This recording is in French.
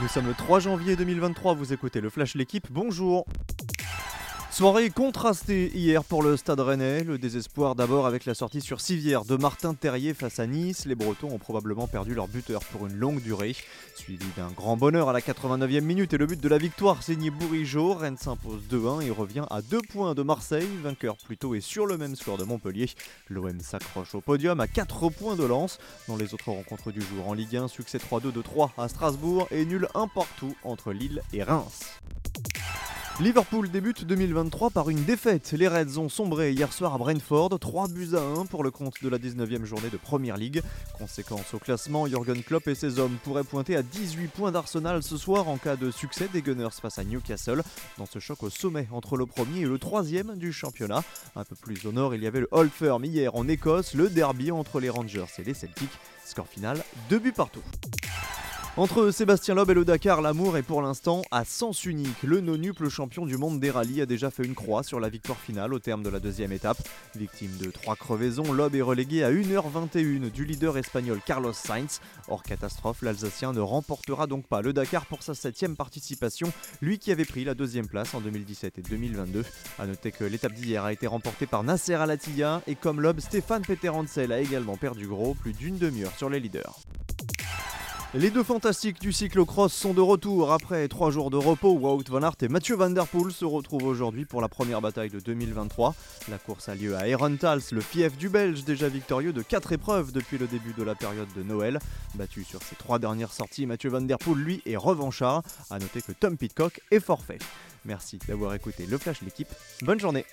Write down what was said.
Nous sommes le 3 janvier 2023, vous écoutez le Flash L'équipe, bonjour Soirée contrastée hier pour le Stade Rennais. Le désespoir d'abord avec la sortie sur civière de Martin Terrier face à Nice. Les Bretons ont probablement perdu leur buteur pour une longue durée. Suivi d'un grand bonheur à la 89e minute et le but de la victoire signé Bourigeau. Rennes s'impose 2-1 et revient à 2 points de Marseille. Vainqueur plutôt et sur le même score de Montpellier. L'OM s'accroche au podium à 4 points de lance. Dans les autres rencontres du jour en Ligue 1, succès 3-2 de 3 à Strasbourg et nul 1 partout entre Lille et Reims. Liverpool débute 2023 par une défaite. Les Reds ont sombré hier soir à Brentford, 3 buts à 1 pour le compte de la 19e journée de Premier League. Conséquence au classement, Jürgen Klopp et ses hommes pourraient pointer à 18 points d'Arsenal ce soir en cas de succès des Gunners face à Newcastle dans ce choc au sommet entre le premier et le troisième du championnat. Un peu plus au nord, il y avait le Old Firm hier en Écosse, le derby entre les Rangers et les Celtics. Score final, 2 buts partout. Entre Sébastien Loeb et le Dakar, l'amour est pour l'instant à sens unique. Le nonuple champion du monde des rallyes a déjà fait une croix sur la victoire finale au terme de la deuxième étape. Victime de trois crevaisons, Loeb est relégué à 1h21 du leader espagnol Carlos Sainz. Hors catastrophe, l'Alsacien ne remportera donc pas le Dakar pour sa septième participation, lui qui avait pris la deuxième place en 2017 et 2022. A noter que l'étape d'hier a été remportée par Nasser al et comme Loeb, Stéphane Peter a également perdu gros, plus d'une demi-heure sur les leaders. Les deux fantastiques du cyclocross sont de retour après trois jours de repos. Wout van Aert et Mathieu van der Poel se retrouvent aujourd'hui pour la première bataille de 2023. La course a lieu à Herentals, le fief du Belge, déjà victorieux de quatre épreuves depuis le début de la période de Noël. Battu sur ses trois dernières sorties, Mathieu van der Poel, lui, est revanchard. A noter que Tom Pitcock est forfait. Merci d'avoir écouté le Flash l'équipe. Bonne journée